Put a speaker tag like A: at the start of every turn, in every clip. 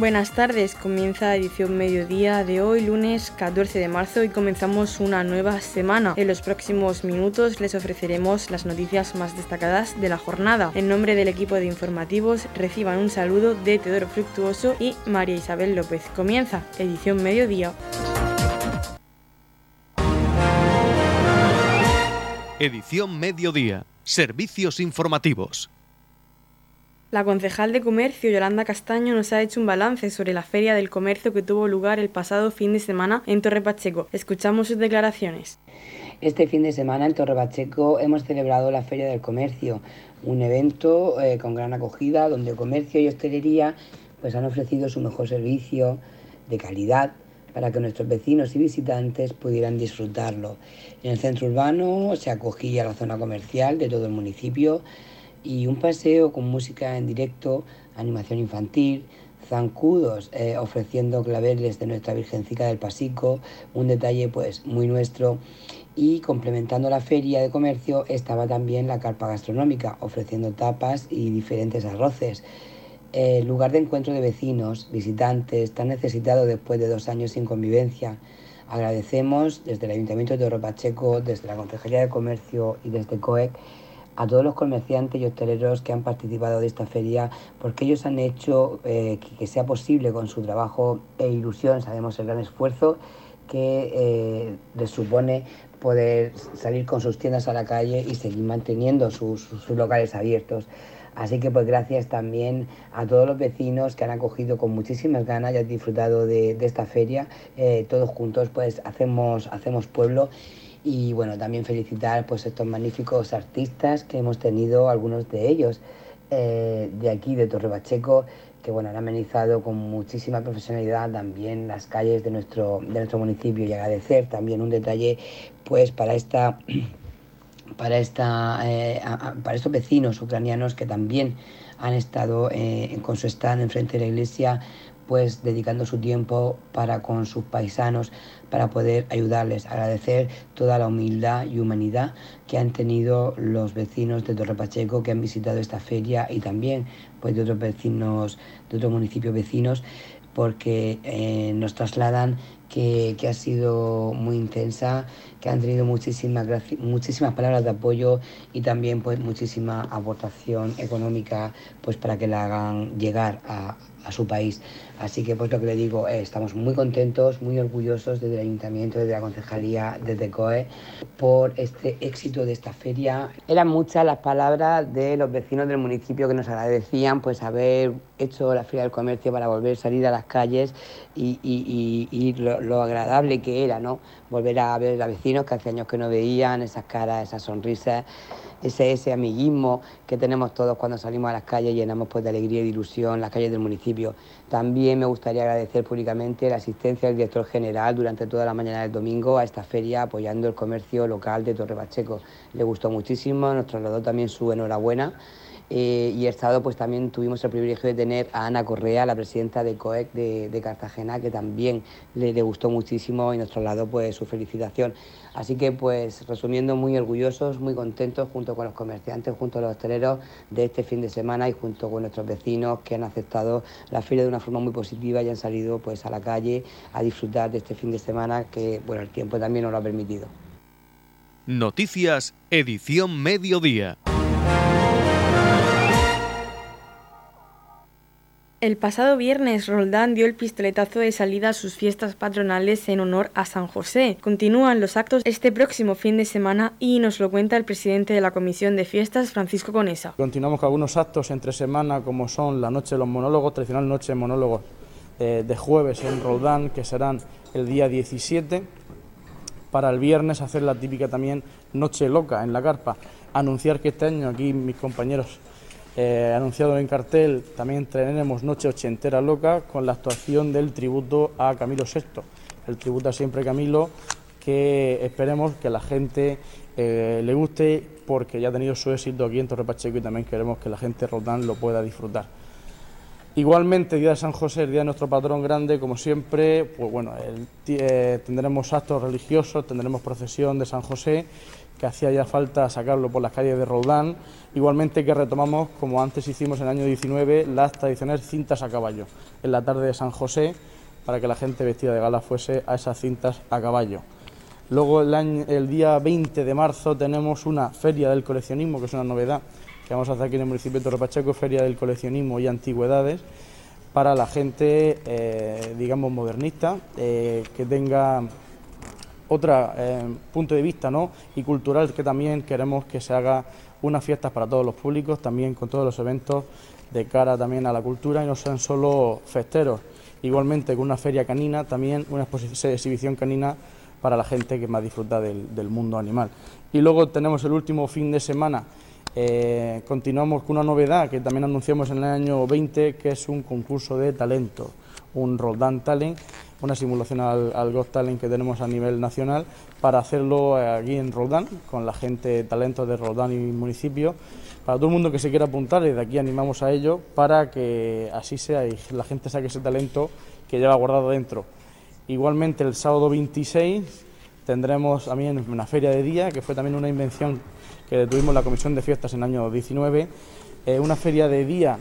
A: Buenas tardes, comienza edición mediodía de hoy, lunes 14 de marzo, y comenzamos una nueva semana. En los próximos minutos les ofreceremos las noticias más destacadas de la jornada. En nombre del equipo de informativos, reciban un saludo de Teodoro Fructuoso y María Isabel López. Comienza edición mediodía.
B: Edición mediodía. Servicios informativos.
A: La concejal de Comercio, Yolanda Castaño, nos ha hecho un balance sobre la Feria del Comercio que tuvo lugar el pasado fin de semana en Torre Pacheco. Escuchamos sus declaraciones.
C: Este fin de semana en Torre Pacheco hemos celebrado la Feria del Comercio, un evento eh, con gran acogida donde comercio y hostelería pues, han ofrecido su mejor servicio de calidad para que nuestros vecinos y visitantes pudieran disfrutarlo. En el centro urbano se acogía la zona comercial de todo el municipio y un paseo con música en directo, animación infantil, zancudos eh, ofreciendo claveles de nuestra Virgencica del Pasico, un detalle pues muy nuestro y complementando la feria de comercio estaba también la carpa gastronómica ofreciendo tapas y diferentes arroces. El lugar de encuentro de vecinos, visitantes, tan necesitado después de dos años sin convivencia. Agradecemos desde el Ayuntamiento de Oro Pacheco, desde la Concejalía de Comercio y desde COEC a todos los comerciantes y hosteleros que han participado de esta feria, porque ellos han hecho eh, que, sea posible con su trabajo e ilusión, sabemos el gran esfuerzo que eh, les supone poder salir con sus tiendas a la calle y seguir manteniendo sus, locales abiertos. Así que pues gracias también a todos los vecinos que han acogido con muchísimas ganas y han disfrutado de, esta feria. Eh, todos juntos pues hacemos, hacemos pueblo y bueno, también felicitar pues estos magníficos artistas que hemos tenido, algunos de ellos eh, de aquí, de Torre Pacheco, que bueno, han amenizado con muchísima profesionalidad también las calles de nuestro, de nuestro municipio. Y agradecer también un detalle pues para esta para esta eh, para estos vecinos ucranianos que también han estado eh, con su stand enfrente de la iglesia pues dedicando su tiempo para con sus paisanos para poder ayudarles, agradecer toda la humildad y humanidad que han tenido los vecinos de Torre Pacheco que han visitado esta feria y también pues de otros vecinos, de otros municipios vecinos, porque eh, nos trasladan que, ha sido muy intensa, que han tenido muchísimas, muchísimas palabras de apoyo y también pues muchísima aportación económica pues para que la hagan llegar a, a su país. Así que pues lo que le digo, eh, estamos muy contentos, muy orgullosos desde el Ayuntamiento, desde la Concejalía, desde COE, por este éxito de esta feria. Eran muchas las palabras de los vecinos del municipio que nos agradecían pues haber hecho la Feria del Comercio para volver a salir a las calles y, lo, lo, agradable que era, ¿no? Volver a ver a vecinos que hace años que no veían, esas caras, esas sonrisas ese, ese amiguismo que tenemos todos cuando salimos a las calles y llenamos pues, de alegría y de ilusión las calles del municipio. También me gustaría agradecer públicamente la asistencia del director general durante toda la mañana del domingo a esta feria apoyando el comercio local de Torre Pacheco. Le gustó muchísimo, nos trasladó también su enhorabuena. Eh, y el Estado pues también tuvimos el privilegio de tener a Ana Correa, la presidenta de COEC de, Cartagena, que también le, le, gustó muchísimo y nos trasladó pues su felicitación. Así que, pues, resumiendo, muy orgullosos, muy contentos junto con los comerciantes, junto a los hosteleros de este fin de semana y junto con nuestros vecinos que han aceptado la feria de una forma muy positiva y han salido pues a la calle a disfrutar de este fin de semana que, bueno, el tiempo también nos lo ha permitido.
B: Noticias, edición mediodía.
A: El pasado viernes, Roldán dio el pistoletazo de salida a sus fiestas patronales en honor a San José. Continúan los actos este próximo fin de semana y nos lo cuenta el presidente de la Comisión de Fiestas, Francisco Conesa.
D: Continuamos con algunos actos entre semana, como son la Noche de los Monólogos, tradicional Noche de Monólogos eh, de jueves en Roldán, que serán el día 17. Para el viernes hacer la típica también Noche Loca en la carpa. Anunciar que este año aquí mis compañeros eh, anunciado en cartel, también tenemos Noche Ochentera Loca con la actuación del tributo a Camilo VI, el tributo a siempre Camilo, que esperemos que la gente eh, le guste porque ya ha tenido su éxito aquí en Torre Pacheco y también queremos que la gente Rodán lo pueda disfrutar. Igualmente, Día de San José, el día de nuestro patrón grande, como siempre, pues bueno, eh, tendremos actos religiosos, tendremos procesión de San José que hacía ya falta sacarlo por las calles de Roldán, igualmente que retomamos, como antes hicimos en el año 19, las tradicionales cintas a caballo, en la tarde de San José, para que la gente vestida de gala fuese a esas cintas a caballo. Luego el, día 20 de marzo tenemos una feria del coleccionismo, que es una novedad que vamos a hacer aquí en el municipio de Torre Pacheco, feria del coleccionismo y antigüedades, para la gente, eh, digamos, modernista, eh, que tenga otro eh, punto de vista ¿no? y cultural que también queremos que se haga unas fiestas para todos los públicos, también con todos los eventos de cara también a la cultura y no sean solo festeros. Igualmente con una feria canina, también una exhibición canina para la gente que más disfruta del, mundo animal. Y luego tenemos el último fin de semana, eh, continuamos con una novedad que también anunciamos en el año 20, que es un concurso de talento, un Roldán Talent una simulación al, al Talent que tenemos a nivel nacional para hacerlo aquí en Roldán, con la gente, talentos de Roldán y municipio. Para todo el mundo que se quiera apuntar, desde aquí animamos a ello para que así sea y la gente saque ese talento que lleva guardado dentro. Igualmente el sábado 26 tendremos también una feria de día, que fue también una invención que tuvimos la Comisión de Fiestas en el año 19, eh, una feria de día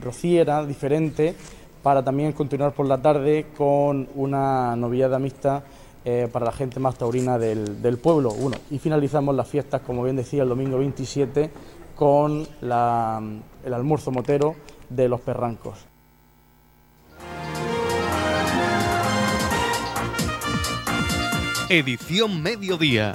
D: rociera, diferente, para también continuar por la tarde con una novillada mixta eh, para la gente más taurina del, pueblo. Uno. Y finalizamos las fiestas, como bien decía, el domingo 27 con el almuerzo motero de los perrancos.
B: Edición Mediodía,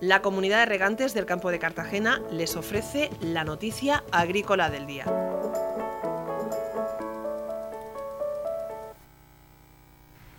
E: La comunidad de regantes del campo de Cartagena les ofrece la noticia agrícola del día.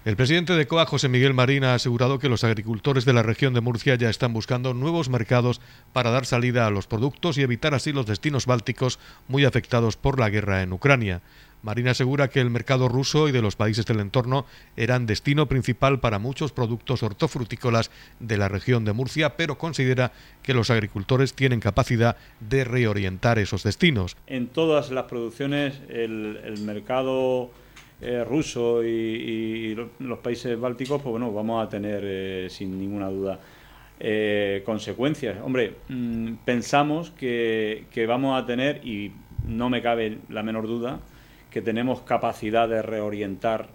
B: El presidente de COA, José Miguel Marín, ha asegurado que los agricultores de la región de Murcia ya están buscando nuevos mercados para dar salida a los productos y evitar así los destinos bálticos muy afectados por la guerra en Ucrania. Marín asegura que el mercado ruso y de los países del entorno eran destino principal para muchos productos hortofrutícolas de la región de Murcia, pero considera que los agricultores tienen capacidad de reorientar esos destinos.
F: En todas las producciones el mercado eh, ruso y, los países bálticos, pues bueno, vamos a tener eh, sin ninguna duda eh, consecuencias. Hombre, mm, pensamos que vamos a tener, y no me cabe la menor duda, que tenemos capacidad de reorientar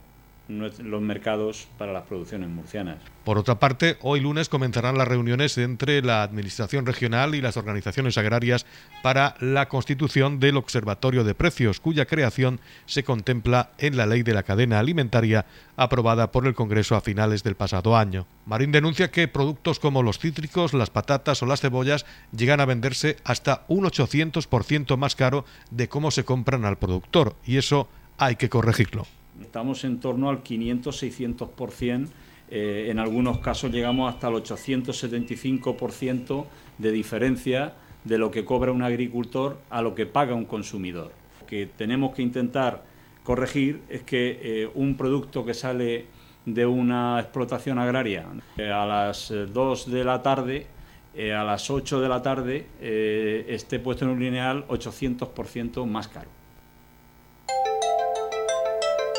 F: los mercados para las producciones murcianas.
B: Por otra parte, hoy lunes comenzarán las reuniones entre la Administración Regional y las organizaciones agrarias para la constitución del Observatorio de Precios, cuya creación se contempla en la Ley de la Cadena Alimentaria aprobada por el Congreso a finales del pasado año. Marín denuncia que productos como los cítricos, las patatas o las cebollas llegan a venderse hasta un 800% más caro de cómo se compran al productor, y eso hay que corregirlo.
F: Estamos en torno al 500-600%, eh, en algunos casos llegamos hasta el 875% de diferencia de lo que cobra un agricultor a lo que paga un consumidor. Lo que tenemos que intentar corregir es que eh, un producto que sale de una explotación agraria eh, a las 2 de la tarde, a las 8 de la tarde, esté puesto en un lineal 800% más caro.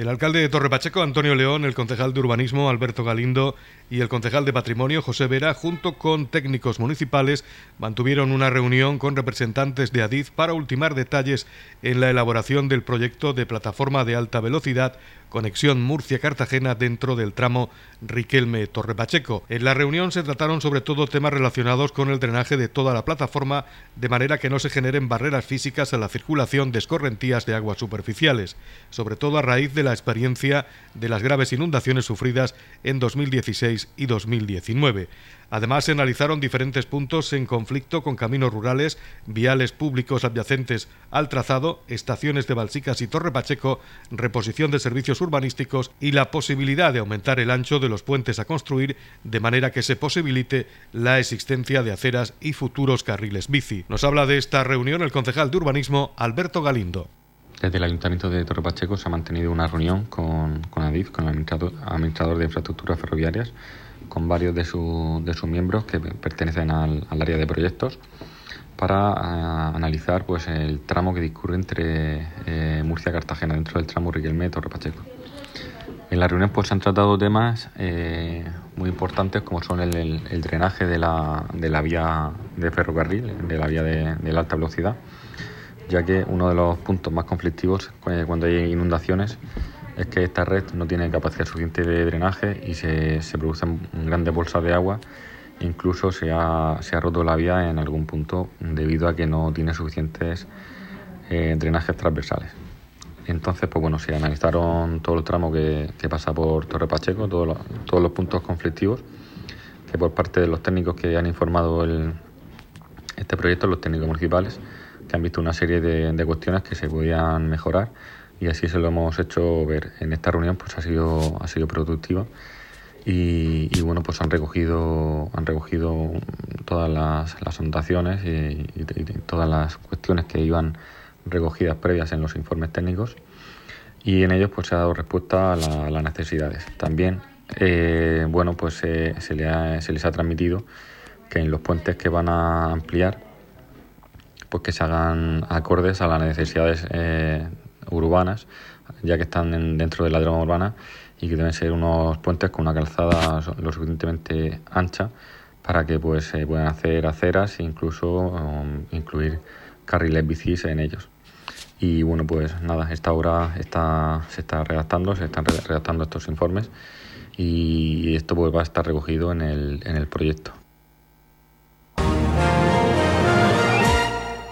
B: El alcalde de Torre Pacheco, Antonio León, el concejal de urbanismo, Alberto Galindo, y el concejal de Patrimonio, José Vera, junto con técnicos municipales, mantuvieron una reunión con representantes de Adif para ultimar detalles en la elaboración del proyecto de plataforma de alta velocidad conexión Murcia-Cartagena dentro del tramo Riquelme-Torre Pacheco. En la reunión se trataron sobre todo temas relacionados con el drenaje de toda la plataforma, de manera que no se generen barreras físicas a la circulación de escorrentías de aguas superficiales, sobre todo a raíz de la experiencia de las graves inundaciones sufridas en 2016 y 2019. Además, se analizaron diferentes puntos en conflicto con caminos rurales, viales públicos adyacentes al trazado, estaciones de Balsicas y Torre Pacheco, reposición de servicios urbanísticos y la posibilidad de aumentar el ancho de los puentes a construir de manera que se posibilite la existencia de aceras y futuros carriles bici. Nos habla de esta reunión el concejal de urbanismo Alberto Galindo.
G: Desde el Ayuntamiento de Torre Pacheco se ha mantenido una reunión con, con ADIF, con el administrador de infraestructuras ferroviarias, con varios de, de sus miembros que pertenecen al, área de proyectos para eh, analizar pues, el tramo que discurre entre eh, Murcia y Cartagena, dentro del tramo Riquelme-Torre Pacheco. En la reunión pues, se han tratado temas eh, muy importantes como son el, drenaje de la, de la, vía de ferrocarril, de la vía de, de, la alta velocidad, ya que uno de los puntos más conflictivos cuando hay inundaciones es que esta red no tiene capacidad suficiente de drenaje y se, se producen grandes bolsas de agua. Incluso se ha, se ha, roto la vía en algún punto debido a que no tiene suficientes eh, drenajes transversales. Entonces, pues bueno, se analizaron todo el tramo que, que pasa por Torre Pacheco, todos los, todos los puntos conflictivos, que por parte de los técnicos que han informado el, este proyecto, los técnicos municipales, que han visto una serie de, cuestiones que se podían mejorar y así se lo hemos hecho ver. En esta reunión pues ha sido, ha sido productiva y, bueno pues han recogido, han recogido todas las, las anotaciones y, todas las cuestiones que iban recogidas previas en los informes técnicos y en ellos pues se ha dado respuesta a, las necesidades. También eh, bueno pues se, le se les ha transmitido que en los puentes que van a ampliar pues que se hagan acordes a las necesidades eh, urbanas, ya que están dentro de la trama urbana y que deben ser unos puentes con una calzada lo suficientemente ancha para que pues se puedan hacer aceras e incluso um, incluir carriles bicis en ellos. Y bueno, pues nada, esta obra está, se está redactando, se están redactando estos informes y esto pues, va a estar recogido en el, en el proyecto.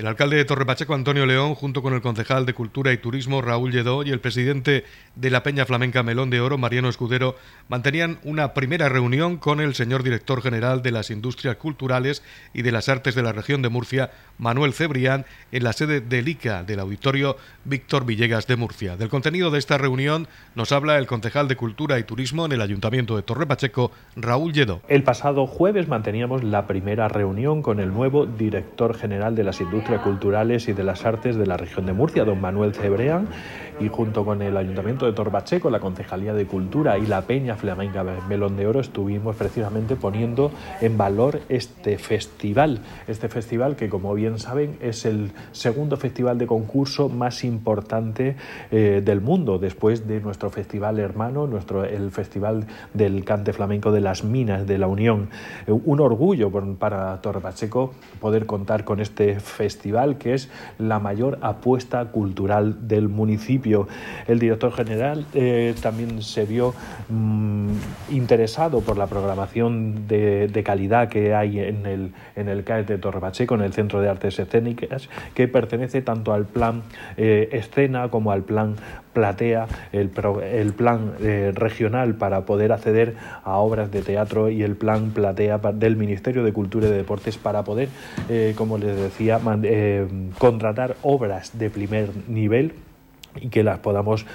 B: El alcalde de Torrepacheco, Antonio León, junto con el concejal de Cultura y Turismo, Raúl Lledó, y el presidente de la Peña Flamenca Melón de Oro, Mariano Escudero, mantenían una primera reunión con el señor director general de las Industrias Culturales y de las Artes de la región de Murcia, Manuel Cebrián, en la sede del ICA del Auditorio Víctor Villegas de Murcia. Del contenido de esta reunión nos habla el concejal de Cultura y Turismo en el Ayuntamiento de Torrepacheco, Raúl Lledó.
H: El pasado jueves manteníamos la primera reunión con el nuevo director general de las Industrias Culturales y de las Artes de la región de Murcia, don Manuel Cebreán, y junto con el Ayuntamiento de Torbacheco, la Concejalía de Cultura y la Peña Flamenca Melón de Oro estuvimos precisamente poniendo en valor este festival. Este festival que, como bien saben, es el segundo festival de concurso más importante eh, del mundo, después de nuestro festival hermano, nuestro, el Festival del Cante Flamenco de las Minas de la Unión. Eh, un orgullo para Torrepacheco poder contar con este festival que es la mayor apuesta cultural del municipio el director general eh, también se vio mm, interesado por la programación de, calidad que hay en el, en el CAE de Torre Pacheco, en el Centro de Artes Escénicas, que pertenece tanto al plan eh, escena como al plan platea, el, el plan eh, regional para poder acceder a obras de teatro y el plan platea del Ministerio de Cultura y de Deportes para poder, como les decía, contratar obras de primer nivel y que las podamos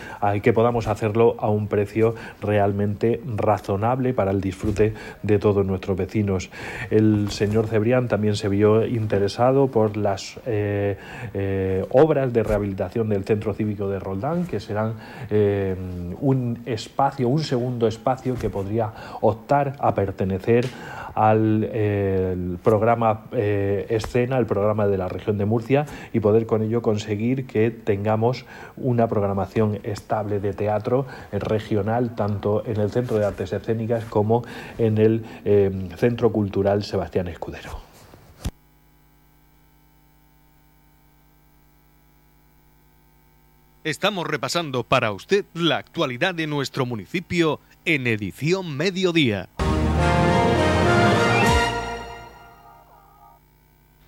H: que podamos hacerlo a un precio realmente razonable para el disfrute de todos nuestros vecinos. El señor Cebrián también se vio interesado por las eh, eh, obras de rehabilitación del Centro Cívico de Roldán, que serán eh, un espacio, un segundo espacio que podría optar a pertenecer al programa Escena, el programa de la región de Murcia, y poder con ello conseguir que tengamos una programación estable de teatro regional, tanto en el Centro de Artes Escénicas como en el Centro Cultural Sebastián Escudero.
B: Estamos repasando para usted la actualidad de nuestro municipio en edición mediodía.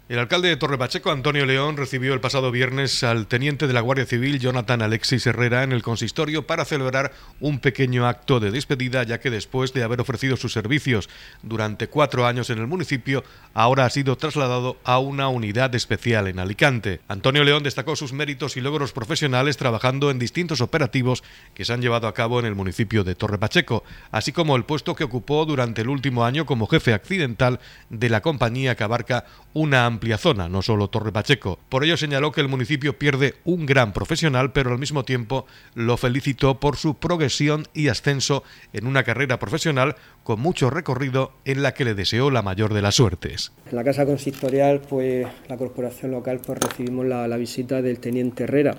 B: El alcalde de Torrepacheco, Antonio León, recibió el pasado viernes al teniente de la Guardia Civil, Jonathan Alexis Herrera, en el consistorio para celebrar un pequeño acto de despedida, ya que después de haber ofrecido sus servicios durante cuatro años en el municipio, ahora ha sido trasladado a una unidad especial en Alicante. Antonio León destacó sus méritos y logros profesionales trabajando en distintos operativos que se han llevado a cabo en el municipio de Torrepacheco, así como el puesto que ocupó durante el último año como jefe accidental de la compañía que abarca una zona, no solo Torre Pacheco. Por ello señaló que el municipio pierde un gran profesional, pero al mismo tiempo lo felicitó por su progresión y ascenso en una carrera profesional con mucho recorrido en la que le deseó la mayor de las suertes.
I: En la Casa Consistorial, pues la corporación local, pues recibimos la, la visita del teniente Herrera.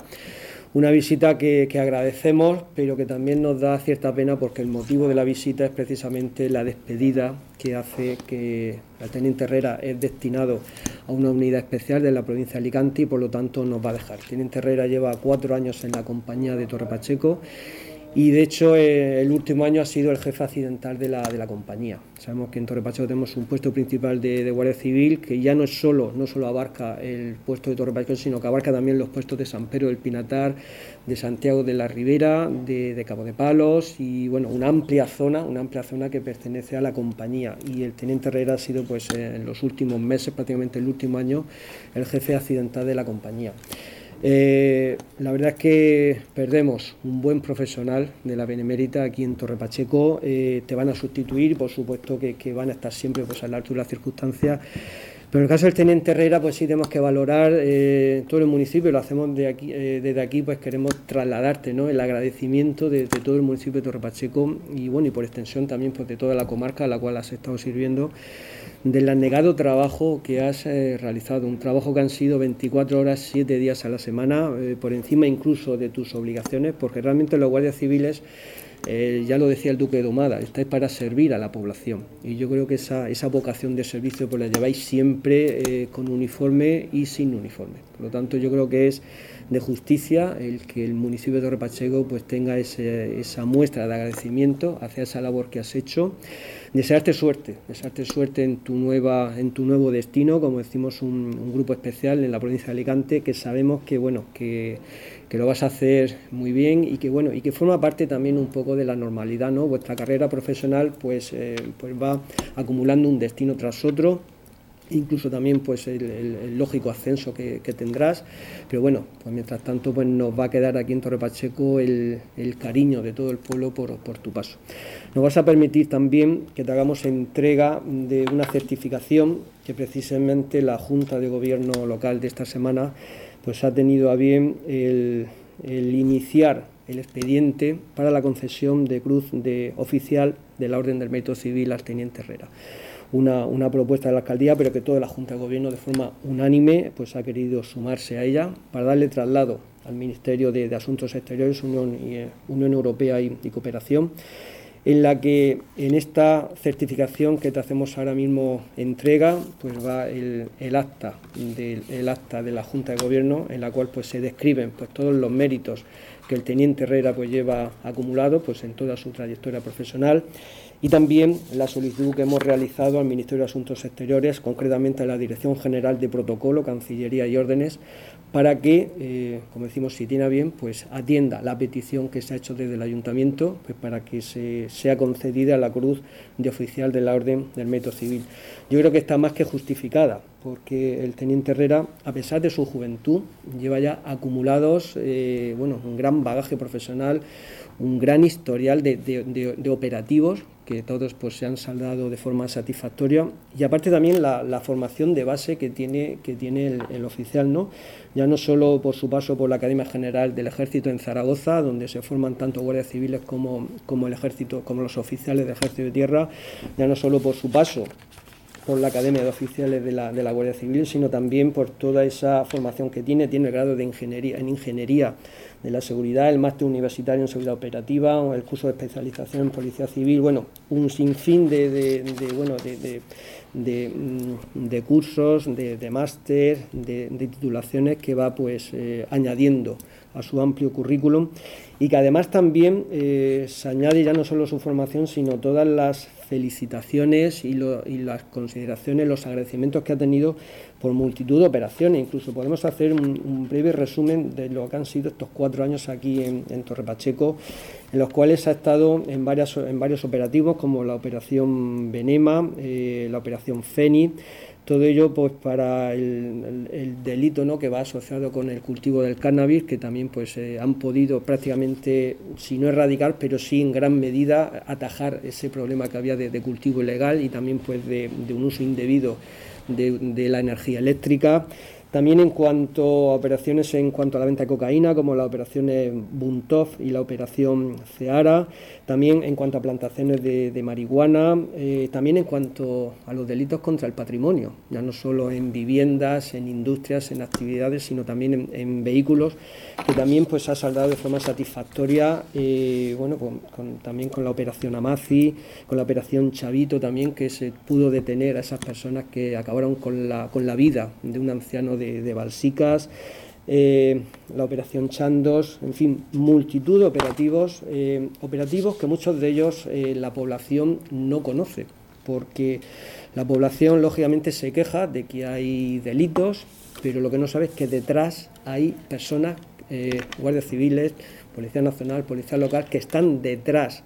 I: Una visita que, agradecemos, pero que también nos da cierta pena porque el motivo de la visita es precisamente la despedida que hace que el teniente Herrera es destinado a una unidad especial de la provincia de Alicante y por lo tanto nos va a dejar. El teniente Herrera lleva cuatro años en la compañía de Torre Pacheco y de hecho eh, el último año ha sido el jefe accidental de la, de la compañía. Sabemos que en Torre Pacheco tenemos un puesto principal de, Guardia Civil que ya no es solo, no solo abarca el puesto de Torre Pacheco, sino que abarca también los puestos de San Pedro del Pinatar, de Santiago de la Ribera, de, Cabo de Palos y bueno, una amplia zona, una amplia zona que pertenece a la compañía. Y el teniente Herrera ha sido pues en los últimos meses, prácticamente el último año, el jefe accidental de la compañía. Eh, la verdad es que perdemos un buen profesional de la Benemérita aquí en Torre Pacheco. Eh, te van a sustituir, por supuesto que, van a estar siempre pues, a la de las circunstancias. Pero en el caso del teniente Herrera, pues sí tenemos que valorar eh, todo el municipio, lo hacemos de aquí, desde aquí, pues queremos trasladarte ¿no? el agradecimiento de, todo el municipio de Torre Pacheco y bueno, y por extensión también pues, de toda la comarca a la cual has estado sirviendo del anegado trabajo que has eh, realizado, un trabajo que han sido 24 horas, 7 días a la semana, eh, por encima incluso de tus obligaciones, porque realmente los guardias civiles, eh, ya lo decía el duque de Domada, estáis para servir a la población. Y yo creo que esa, esa vocación de servicio pues la lleváis siempre con uniforme y sin uniforme. Por lo tanto, yo creo que es de justicia el que el municipio de Torre Pacheco pues tenga esa muestra de agradecimiento hacia esa labor que has hecho desearte suerte, desearte suerte en tu, nueva, en tu nuevo destino, como decimos un, grupo especial en la provincia de Alicante, que sabemos que, bueno, que, lo vas a hacer muy bien y que, bueno, y que forma parte también un poco de la normalidad, ¿no? Vuestra carrera profesional pues, eh, pues va acumulando un destino tras otro incluso también pues el, lógico ascenso que, tendrás. Pero bueno pues mientras tanto pues nos va a quedar aquí en Torre Pacheco el, cariño de todo el pueblo por, tu paso. Nos vas a permitir también que te hagamos entrega de una certificación que precisamente la Junta de Gobierno local de esta semana pues ha tenido a bien el, iniciar el expediente para la concesión de cruz de oficial de la Orden del Mérito Civil al Teniente Herrera una, propuesta de la alcaldía, pero que toda la Junta de Gobierno de forma unánime pues, ha querido sumarse a ella para darle traslado al Ministerio de, Asuntos Exteriores, Unión, eh, Unión Europea y, Cooperación, en la que en esta certificación que te hacemos ahora mismo entrega, pues va el, acta del acta de la Junta de Gobierno, en la cual pues se describen pues todos los méritos que el teniente Herrera pues lleva acumulado pues en toda su trayectoria profesional y también la solicitud que hemos realizado al Ministerio de Asuntos Exteriores, concretamente a la Dirección General de Protocolo, Cancillería y Órdenes, para que, eh, como decimos, si tiene bien, pues atienda la petición que se ha hecho desde el Ayuntamiento, pues para que se, sea concedida la cruz de oficial de la Orden del Método Civil. Yo creo que está más que justificada, porque el teniente Herrera, a pesar de su juventud, lleva ya acumulados eh, bueno, un gran bagaje profesional, un gran historial de operativos que todos pues, se han saldado de forma satisfactoria y aparte también la, formación de base que tiene, que tiene el, oficial, ¿no? ya no solo por su paso por la Academia General del Ejército en Zaragoza, donde se forman tanto guardias civiles como, como el ejército, como los oficiales del Ejército de Tierra, ya no solo por su paso por la Academia de Oficiales de la, de la Guardia Civil, sino también por toda esa formación que tiene, tiene el grado de ingeniería, en ingeniería de la seguridad, el máster universitario en seguridad operativa, el curso de especialización en policía civil, bueno, un sinfín de, de, de bueno, de, mm, cursos, de, máster, de, titulaciones que va pues eh, añadiendo a su amplio currículum y que además también eh, se añade ya no solo su formación, sino todas las felicitaciones y, las consideraciones, los agradecimientos que ha tenido por multitud de operaciones. Incluso podemos hacer un, breve resumen de lo que han sido estos cuatro años aquí en, Torre Pacheco, en los cuales ha estado en, varias, en varios operativos como la operación Venema, eh, la operación Feni, todo ello pues para el, delito ¿no? que va asociado con el cultivo del cannabis, que también pues eh, han podido prácticamente, si no erradicar, pero sí en gran medida atajar ese problema que había de, cultivo ilegal y también pues de, un uso indebido de la energía eléctrica. También en cuanto a operaciones en cuanto a la venta de cocaína, como la operación Buntov y la operación Ceara, también en cuanto a plantaciones de, marihuana, eh, también en cuanto a los delitos contra el patrimonio, ya no solo en viviendas, en industrias, en actividades, sino también en, vehículos, que también pues ha saldado de forma satisfactoria, eh, bueno, también con la operación Amazi, con la operación Chavito también, que se pudo detener a esas personas que acabaron con la, con la vida de un anciano de, Balsicas, eh, la operación Chandos, en fin, multitud de operativos, eh, operativos que muchos de ellos eh, la población no conoce, porque la población lógicamente se queja de que hay delitos, pero lo que no sabe es que detrás hay personas, guardias civiles, Policía Nacional, Policía Local, que están detrás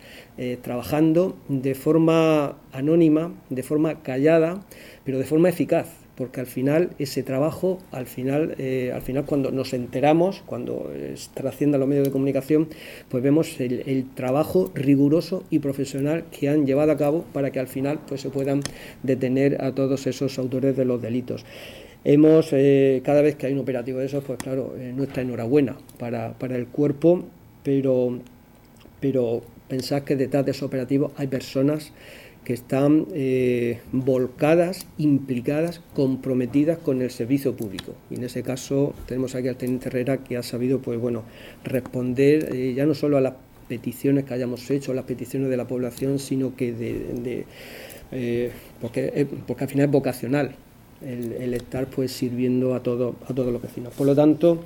I: trabajando de forma anónima, de forma callada, pero de forma eficaz porque al final ese trabajo, al final, eh, al final cuando nos enteramos, cuando está haciendo los medios de comunicación, pues vemos el, trabajo riguroso y profesional que han llevado a cabo para que al final pues se puedan detener a todos esos autores de los delitos. Hemos, eh, cada vez que hay un operativo de esos, pues claro, eh, nuestra enhorabuena para, para el cuerpo, pero, pero pensad que detrás de esos operativos hay personas que están eh, volcadas, implicadas, comprometidas con el servicio público. Y en ese caso tenemos aquí al teniente Herrera que ha sabido pues, bueno, responder eh, ya no solo a las peticiones que hayamos hecho, las peticiones de la población, sino que de, eh, porque, porque al final es vocacional el, estar pues sirviendo a, todo, a todos los vecinos. Por lo tanto,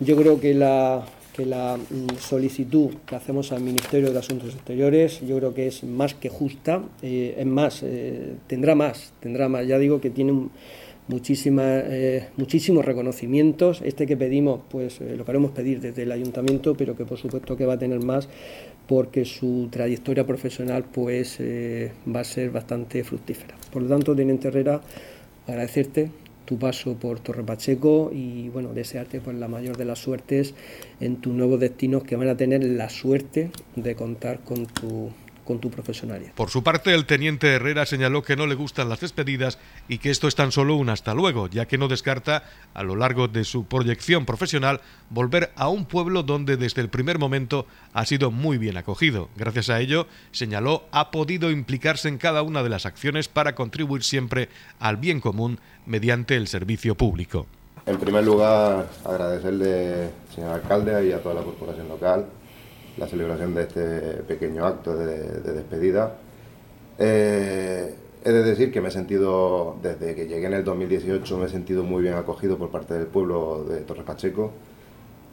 I: yo creo que la, que la mm, solicitud que hacemos al Ministerio de Asuntos Exteriores yo creo que es más que justa, eh, es más, eh, tendrá más, tendrá más, ya digo que tiene muchísima, eh, muchísimos reconocimientos, este que pedimos pues lo queremos pedir desde el Ayuntamiento, pero que por supuesto que va a tener más porque su trayectoria profesional pues va a ser bastante fructífera. Por lo tanto, Teniente Herrera, agradecerte tu paso por Torre Pacheco y bueno, desearte pues la mayor de las suertes en tus nuevos destinos que van a tener la suerte de contar con tu con tu profesionalidad.
B: Por su parte, el teniente Herrera señaló que no le gustan las despedidas y que esto es tan solo un hasta luego, ya que no descarta, a lo largo de su proyección profesional, volver a un pueblo donde desde el primer momento ha sido muy bien acogido. Gracias a ello, señaló, ha podido implicarse en cada una de las acciones para contribuir siempre al bien común mediante el servicio público.
J: En primer lugar, agradecerle, señor alcalde, y a toda la corporación local la celebración de este pequeño acto de, despedida. Eh, he de decir que me he sentido, desde que llegué en el 2018, me he sentido muy bien acogido por parte del pueblo de Torres Pacheco,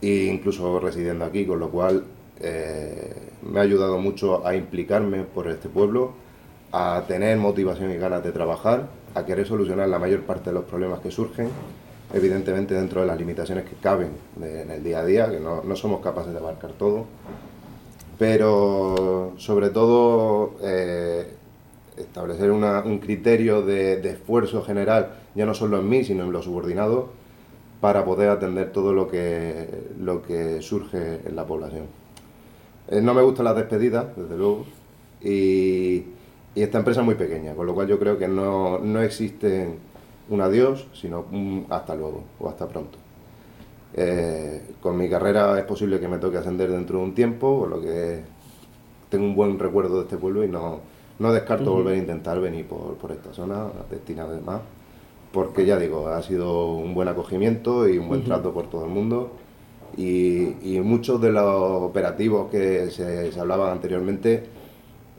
J: e incluso residiendo aquí, con lo cual eh, me ha ayudado mucho a implicarme por este pueblo, a tener motivación y ganas de trabajar, a querer solucionar la mayor parte de los problemas que surgen, evidentemente dentro de las limitaciones que caben en el día a día, que no, no somos capaces de abarcar todo pero sobre todo eh, establecer un criterio de, esfuerzo general, ya no solo en mí, sino en los subordinados, para poder atender todo lo que, lo que surge en la población. Eh, no me gustan las despedidas, desde luego, y, esta empresa es muy pequeña, con lo cual yo creo que no, no existe un adiós, sino hasta luego o hasta pronto. Eh, con mi carrera es posible que me toque ascender dentro de un tiempo, por lo que tengo un buen recuerdo de este pueblo y no, no descarto volver a intentar venir por, por esta zona, destinada además, porque ya digo, ha sido un buen acogimiento y un buen trato por todo el mundo. Y, y, muchos de los operativos que se, se hablaban anteriormente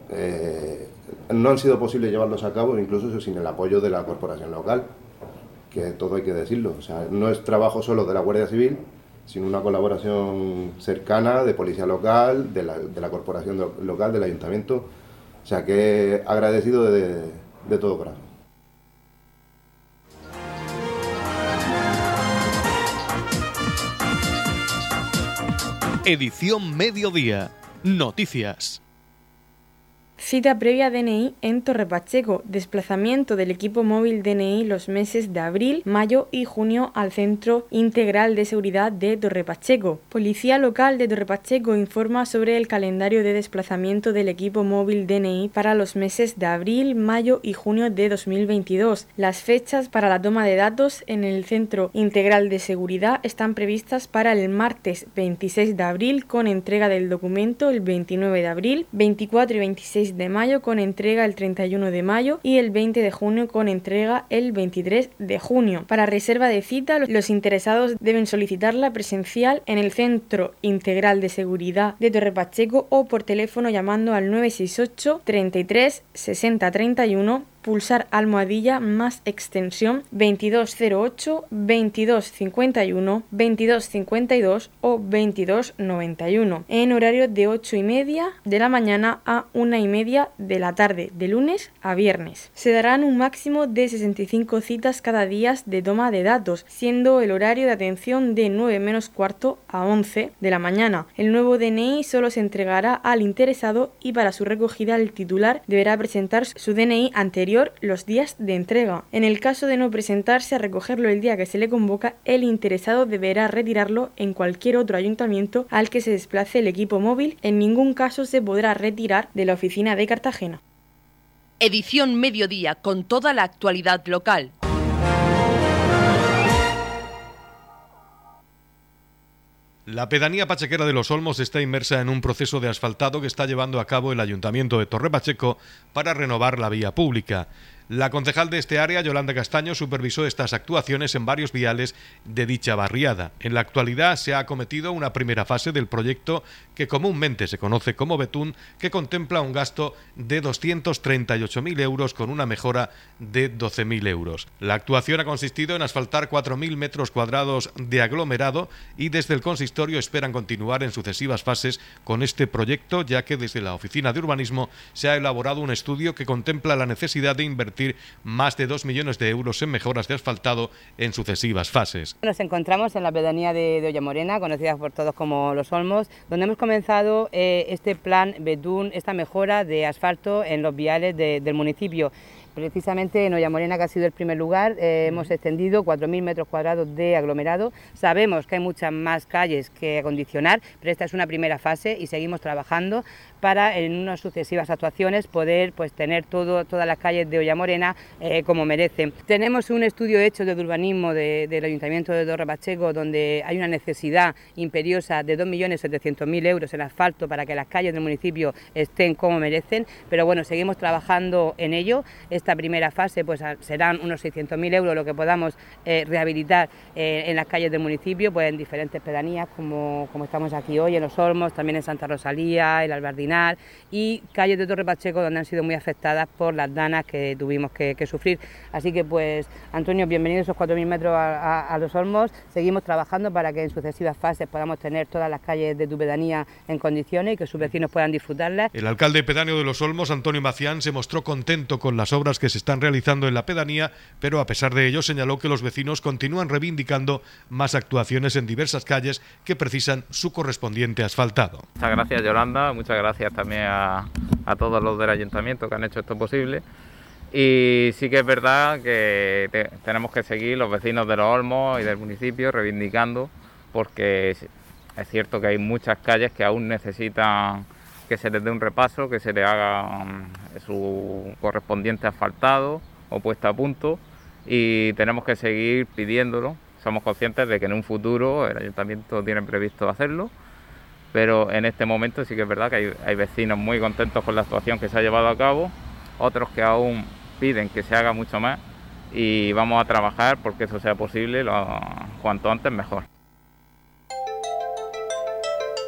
J: eh, no han sido posibles llevarlos a cabo, incluso sin el apoyo de la corporación local que todo hay que decirlo. O sea, no es trabajo solo de la Guardia Civil, sino una colaboración cercana de policía local, de la, de la corporación local, del ayuntamiento. O sea, que agradecido de, de todo corazón.
B: Edición Mediodía. Noticias.
A: Cita previa DNI en Torre Pacheco. Desplazamiento del equipo móvil DNI los meses de abril, mayo y junio al Centro Integral de Seguridad de Torre Pacheco. Policía local de Torre Pacheco informa sobre el calendario de desplazamiento del equipo móvil DNI para los meses de abril, mayo y junio de 2022. Las fechas para la toma de datos en el Centro Integral de Seguridad están previstas para el martes 26 de abril con entrega del documento el 29 de abril, 24 y 26 de mayo con entrega el 31 de mayo y el 20 de junio con entrega el 23 de junio. Para reserva de cita, los interesados deben solicitarla presencial en el Centro Integral de Seguridad de Torre Pacheco o por teléfono llamando al 968 33 60 31 pulsar almohadilla más extensión 2208, 2251, 2252 o 2291 en horario de 8 y media de la mañana a 1 y media de la tarde, de lunes a viernes. Se darán un máximo de 65 citas cada día de toma de datos, siendo el horario de atención de 9 menos cuarto a 11 de la mañana. El nuevo DNI solo se entregará al interesado y para su recogida el titular deberá presentar su DNI anterior los días de entrega. En el caso de no presentarse a recogerlo el día que se le convoca, el interesado deberá retirarlo en cualquier otro ayuntamiento al que se desplace el equipo móvil. En ningún caso se podrá retirar de la oficina de Cartagena.
K: Edición Mediodía con toda la actualidad local.
B: La pedanía pachequera de Los Olmos está inmersa en un proceso de asfaltado que está llevando a cabo el Ayuntamiento de Torre Pacheco para renovar la vía pública. La concejal de este área, Yolanda Castaño, supervisó estas actuaciones en varios viales de dicha barriada. En la actualidad se ha acometido una primera fase del proyecto que comúnmente se conoce como Betún, que contempla un gasto de 238.000 euros con una mejora de 12.000 euros. La actuación ha consistido en asfaltar 4.000 metros cuadrados de aglomerado y desde el consistorio esperan continuar en sucesivas fases con este proyecto, ya que desde la Oficina de Urbanismo se ha elaborado un estudio que contempla la necesidad de invertir más de 2 millones de euros en mejoras de asfaltado en sucesivas fases.
L: Nos encontramos en la pedanía de, de Morena, conocida por todos como Los Olmos, donde hemos comenzado eh, este plan Betún, esta mejora de asfalto en los viales del municipio. Precisamente en Ollamorena, que ha sido el primer lugar, eh, hemos extendido 4.000 metros cuadrados de aglomerado. Sabemos que hay muchas más calles que acondicionar, pero esta es una primera fase y seguimos trabajando para en unas sucesivas actuaciones poder pues, tener todo, todas las calles de Ollamorena eh, como merecen. Tenemos un estudio hecho de urbanismo del Ayuntamiento de Torre Pacheco donde hay una necesidad imperiosa de 2.700.000 euros en asfalto para que las calles del municipio estén como merecen, pero bueno, seguimos trabajando en ello. Esta primera fase pues, serán unos 600.000 euros lo que podamos eh, rehabilitar eh, en las calles del municipio, pues en diferentes pedanías como, como estamos aquí hoy, en Los Olmos, también en Santa Rosalía, el Albardín y calles de Torre Pacheco donde han sido muy afectadas por las danas que tuvimos que, sufrir. Así que pues Antonio, bienvenido esos 4.000 metros a, Los Olmos. Seguimos trabajando para que en sucesivas fases podamos tener todas las calles de tu pedanía en condiciones y que sus vecinos puedan disfrutarlas.
B: El alcalde pedáneo de Los Olmos, Antonio Macián, se mostró contento con las obras que se están realizando en la pedanía, pero a pesar de ello señaló que los vecinos continúan reivindicando más actuaciones en diversas calles que precisan su correspondiente asfaltado.
M: Muchas gracias Yolanda, muchas gracias también a, todos los del ayuntamiento que han hecho esto posible. Y sí que es verdad que tenemos que seguir los vecinos de los Olmos y del municipio reivindicando, porque es, cierto que hay muchas calles que aún necesitan que se les dé un repaso, que se le haga mm, su correspondiente asfaltado o puesta a punto y tenemos que seguir pidiéndolo. Somos conscientes de que en un futuro el ayuntamiento tiene previsto hacerlo, pero en este momento sí que es verdad que hay, vecinos muy contentos con la actuación que se ha llevado a cabo, otros que aún piden que se haga mucho más y vamos a trabajar porque eso sea posible cuanto antes mejor.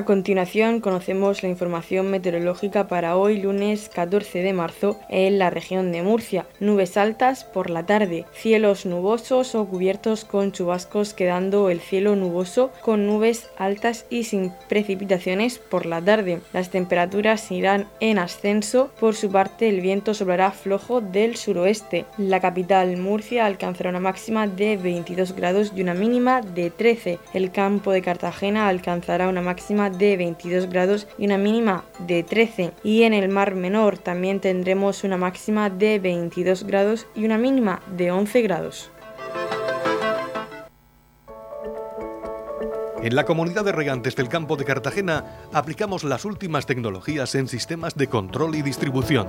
A: A continuación conocemos la información meteorológica para hoy lunes 14 de marzo en la región de Murcia. Nubes altas por la tarde, cielos nubosos o cubiertos con chubascos quedando el cielo nuboso con nubes altas y sin precipitaciones por la tarde. Las temperaturas irán en ascenso, por su parte el viento soplará flojo del suroeste. La capital Murcia alcanzará una máxima de 22 grados y una mínima de 13. El campo de Cartagena alcanzará una de 22 grados y una mínima de 13. Y en el Mar Menor también tendremos una máxima de 22 grados y una mínima de 11 grados.
B: En la comunidad de regantes del campo de Cartagena aplicamos las últimas tecnologías en sistemas de control y distribución